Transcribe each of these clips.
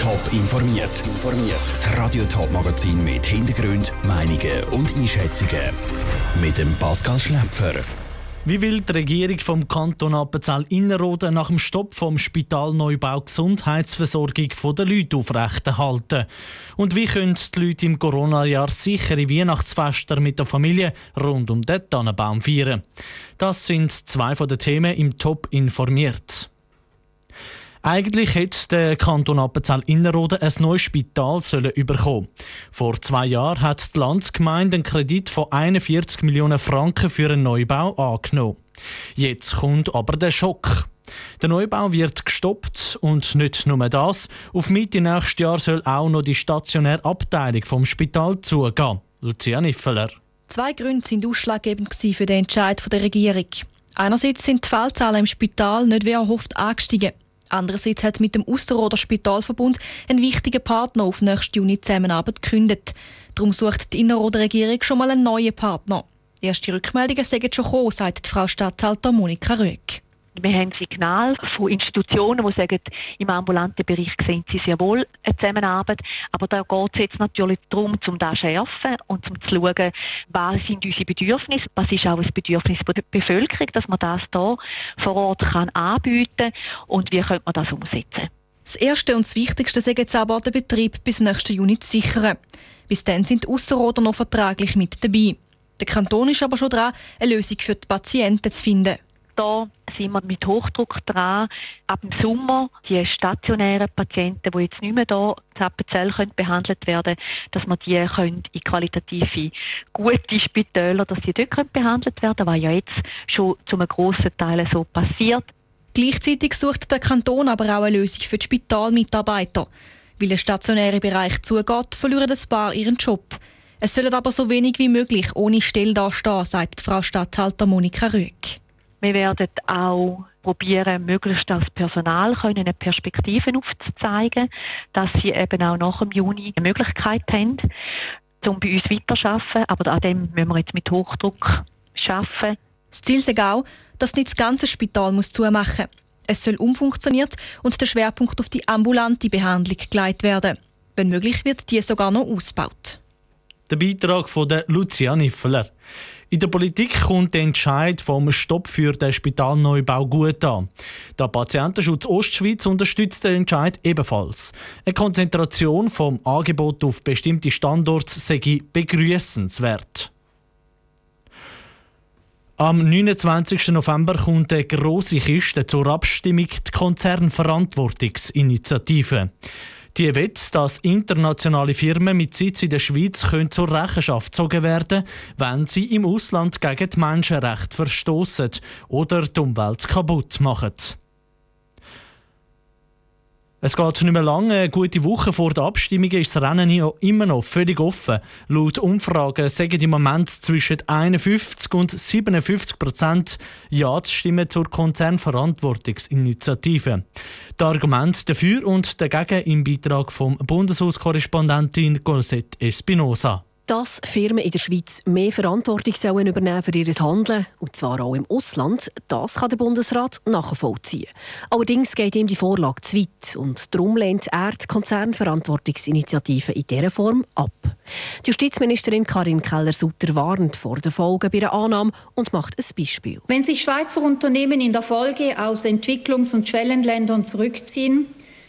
Top informiert. Das Radio Top Magazin mit Hintergrund, Meinungen und Einschätzungen mit dem Pascal Schläpfer. Wie will die Regierung vom Kanton Appenzell Innerrhoden nach dem Stopp vom Spitalneubau Gesundheitsversorgung der Leute aufrechterhalten? Und wie können die Leute im Corona-Jahr sichere Weihnachtsfeste mit der Familie rund um den Tannenbaum feiern? Das sind zwei von den Themen im Top informiert. Eigentlich hätte der Kanton Appenzell Innerrhoden ein neues Spital sollen bekommen. Vor zwei Jahren hat die Landsgemeinde einen Kredit von 41 Millionen Franken für einen Neubau angenommen. Jetzt kommt aber der Schock. Der Neubau wird gestoppt und nicht nur das. Auf Mitte nächstes Jahr soll auch noch die stationäre Abteilung vom Spital zugehen. Lucia Niffeler. Zwei Gründe sind ausschlaggebend für den Entscheid der Regierung. Einerseits sind die Fallzahlen im Spital nicht wie erhofft angestiegen. Andererseits hat mit dem Osterroder Spitalverbund ein wichtiger Partner auf nächste Juni Zusammenarbeit gekündigt. Darum sucht die Innerrhoder Regierung schon mal einen neuen Partner. Erste Rückmeldungen sagen schon gekommen, sagt Frau Stadthalter Monika Rüegg. Wir haben Signale von Institutionen, die sagen, im ambulanten Bereich sehen sie sehr wohl eine Zusammenarbeit. Aber da geht es jetzt natürlich darum, um das zu schärfen und um zu schauen, was sind unsere Bedürfnisse, was ist auch ein Bedürfnis der Bevölkerung, dass man das hier vor Ort kann anbieten kann und wie könnte man das umsetzen. Das Erste und das Wichtigste ist jetzt aber, den Betrieb bis nächsten Juni zu sichern. Bis dann sind die Ausserrhoder noch vertraglich mit dabei. Der Kanton ist aber schon dran, eine Lösung für die Patienten zu finden da sind wir mit Hochdruck dran, ab dem Sommer die stationären Patienten, die jetzt nicht mehr hier in behandelt werden dass wir die können in qualitative, gute Spitäler, dass die dort behandelt werden können, was ja jetzt schon zu einem grossen Teil so passiert. Gleichzeitig sucht der Kanton aber auch eine Lösung für die Spitalmitarbeiter. Weil der stationäre Bereich zugeht, verlieren ein paar ihren Job. Es sollen aber so wenig wie möglich ohne Stelle dastehen, sagt Frau Stadthalter Monika Rüegg. Wir werden auch probieren, möglichst das Personal eine Perspektiven aufzuzeigen, dass sie eben auch nach dem Juni eine Möglichkeit haben, um bei uns weiterzuarbeiten. Aber an dem müssen wir jetzt mit Hochdruck arbeiten. Das Ziel ist auch, dass nicht das ganze Spital muss zumachen muss. Es soll umfunktioniert und der Schwerpunkt auf die ambulante Behandlung gelegt werden. Wenn möglich wird die sogar noch ausgebaut. Der Beitrag von Lucia Niffeler. In der Politik kommt der Entscheid vom Stopp für den Spitalneubau gut an. Der Patientenschutz Ostschweiz unterstützt den Entscheid ebenfalls. Eine Konzentration vom Angebot auf bestimmte Standorte sei begrüßenswert. Am 29. November kommt eine grosse Kiste zur Abstimmung die Konzernverantwortungsinitiative. Die will, dass internationale Firmen mit Sitz in der Schweiz können zur Rechenschaft gezogen werden wenn sie im Ausland gegen die Menschenrechte verstoßen oder die Umwelt kaputt machen. Es geht nicht mehr lange. Eine gute Woche vor der Abstimmung ist das Rennen immer noch völlig offen. Laut Umfragen sagen im Moment zwischen 51 und 57 Prozent Ja zu stimmen zur Konzernverantwortungsinitiative. Die Argumente dafür und dagegen im Beitrag vom Bundeshauskorrespondentin Cosette Espinosa dass Firmen in der Schweiz mehr Verantwortung sollen übernehmen für ihr Handeln, und zwar auch im Ausland, das kann der Bundesrat nachvollziehen. Allerdings geht ihm die Vorlage zu weit und darum lehnt er die Konzernverantwortungsinitiative in dieser Form ab. Die Justizministerin Karin Keller-Sutter warnt vor den Folgen bei der Annahme und macht ein Beispiel. Wenn sich Schweizer Unternehmen in der Folge aus Entwicklungs- und Schwellenländern zurückziehen,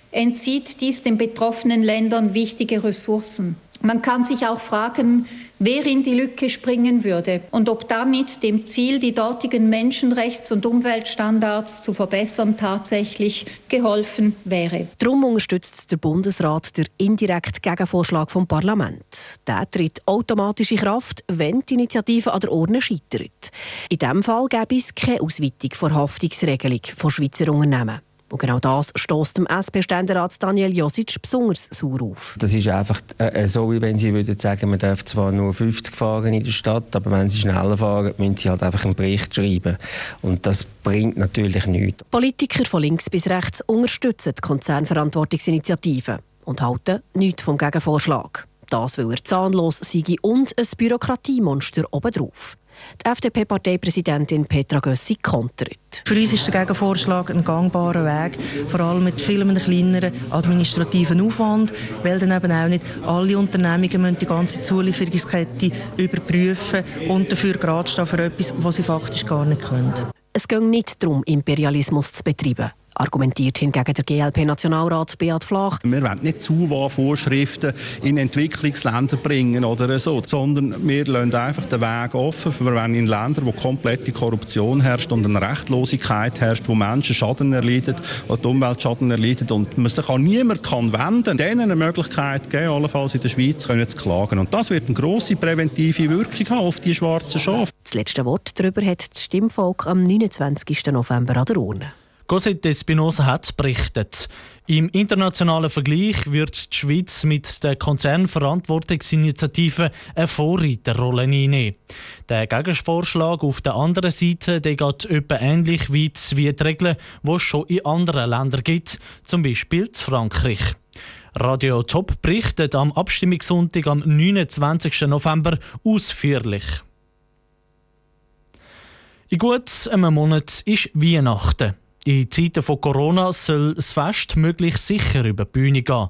entzieht dies den betroffenen Ländern wichtige Ressourcen. Man kann sich auch fragen, wer in die Lücke springen würde und ob damit dem Ziel, die dortigen Menschenrechts- und Umweltstandards zu verbessern, tatsächlich geholfen wäre. Darum unterstützt der Bundesrat den indirekten Gegenvorschlag vom Parlament. Der tritt automatisch in Kraft, wenn die Initiative an der Urne scheitert. In diesem Fall gäbe es keine Ausweitung der Haftungsregelung von Schweizer Unternehmen. Und genau das stößt dem SP-Ständerat Daniel Josic besonders sauer auf. Das ist einfach äh, so, wie wenn Sie würden sagen, man darf zwar nur 50 fahren in der Stadt, aber wenn Sie schneller fahren, müssen Sie halt einfach einen Bericht schreiben. Und das bringt natürlich nichts. Politiker von links bis rechts unterstützen die Konzernverantwortungsinitiative und halten nichts vom Gegenvorschlag. Das, weil er zahnlos sei und ein Bürokratiemonster obendrauf. Die FDP-Parteipräsidentin Petra Gössi kontert. Für uns ist der Gegenvorschlag ein gangbarer Weg, vor allem mit viel kleineren administrativen Aufwand, weil dann eben auch nicht alle Unternehmungen müssen die ganze Zulieferungskette überprüfen und dafür gerade stehen für etwas, was sie faktisch gar nicht können. Es geht nicht darum, Imperialismus zu betreiben argumentiert hingegen der GLP-Nationalrat Beat Flach. Wir wollen nicht Zuwahlvorschriften in Entwicklungsländer bringen oder so, sondern wir lassen einfach den Weg offen. Wir wollen in Ländern, wo komplette Korruption herrscht und eine Rechtlosigkeit herrscht, wo Menschen Schaden erleiden, wo die Umwelt Schaden erleidet und man sich an niemand kann wenden, denen eine Möglichkeit geben, allenfalls in der Schweiz können zu klagen. Und das wird eine grosse präventive Wirkung haben auf die schwarzen Schafe. Das letzte Wort darüber hat das Stimmvolk am 29. November an der Urne. Cosette Espinosa hat berichtet. Im internationalen Vergleich wird die Schweiz mit der Konzernverantwortungsinitiative eine Vorreiterrolle einnehmen. Der Gegenvorschlag auf der anderen Seite der geht etwa ähnlich weit wie die Regeln, die es schon in anderen Ländern gibt, zum Beispiel in Frankreich. Radio Top berichtet am Abstimmungssonntag am 29. November ausführlich. In gut einem Monat ist Weihnachten. In Zeiten von Corona soll das Fest möglichst sicher über die Bühne gehen.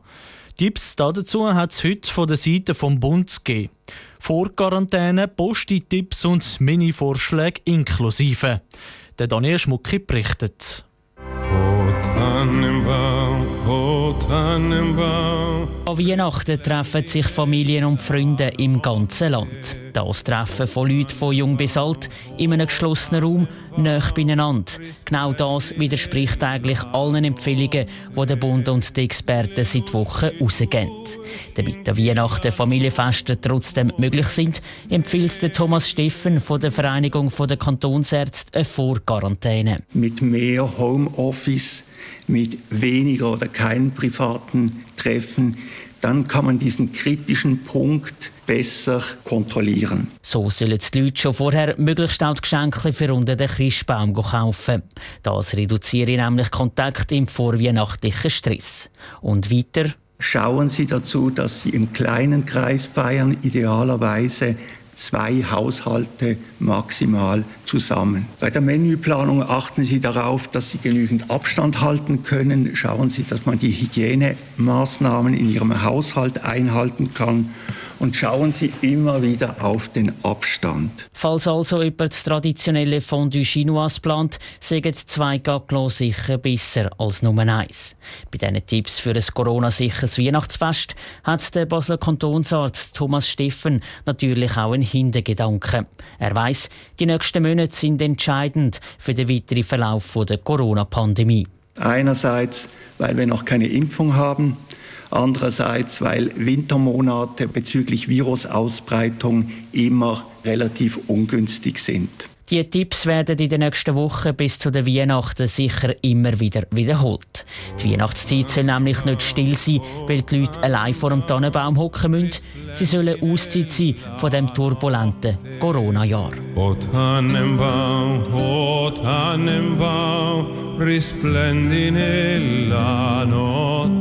Tipps dazu hat es heute von der Seite vom Bund gegeben. Vorquarantäne, Posti-Tipps und Mini-Vorschläge inklusive. Der Daniel Schmucki berichtet. Oh. An Weihnachten treffen sich Familien und Freunde im ganzen Land. Das Treffen von Leuten von jung bis alt in einem geschlossenen Raum nah beieinander. Genau das widerspricht eigentlich allen Empfehlungen, die der Bund und die Experten seit Wochen rausgeben. Damit der Weihnachten Familienfeste trotzdem möglich sind, empfiehlt der Thomas Steffen von der Vereinigung der Kantonsärzte eine Vorquarantäne. Mit mehr Homeoffice, mit weniger oder keinen privaten Treffen, dann kann man diesen kritischen Punkt besser kontrollieren. So sollen die Leute schon vorher möglichst auch die Geschenke für unter den Christbaum kaufen. Das reduziert nämlich Kontakt im vorweihnachtlichen Stress. Und weiter Schauen Sie dazu, dass Sie im kleinen Kreis feiern, idealerweise zwei Haushalte maximal zusammen. Bei der Menüplanung achten Sie darauf, dass Sie genügend Abstand halten können. Schauen Sie, dass man die Hygienemaßnahmen in Ihrem Haushalt einhalten kann und schauen Sie immer wieder auf den Abstand. Falls also jemand das traditionelle Fondue Chinois plant, sagen zwei Gaglo sicher besser als Nummer eins. Bei diesen Tipps für ein Corona-sicheres Weihnachtsfest hat der Basler Kantonsarzt Thomas Steffen natürlich auch einen Hintergedanken. Er weiß, die nächsten Monate sind entscheidend für den weiteren Verlauf der Corona-Pandemie. Einerseits, weil wir noch keine Impfung haben, Andererseits, weil Wintermonate bezüglich Virusausbreitung immer relativ ungünstig sind. Die Tipps werden in den nächsten Wochen bis zu den Weihnachten sicher immer wieder wiederholt. Die Weihnachtszeit soll nämlich nicht still sein, weil die Leute allein vor dem Tannenbaum hocken müssen. Sie sollen Auszeit sein von dem turbulenten Corona-Jahr. O Tannenbaum, o Tannenbaum, risplendi nella notte.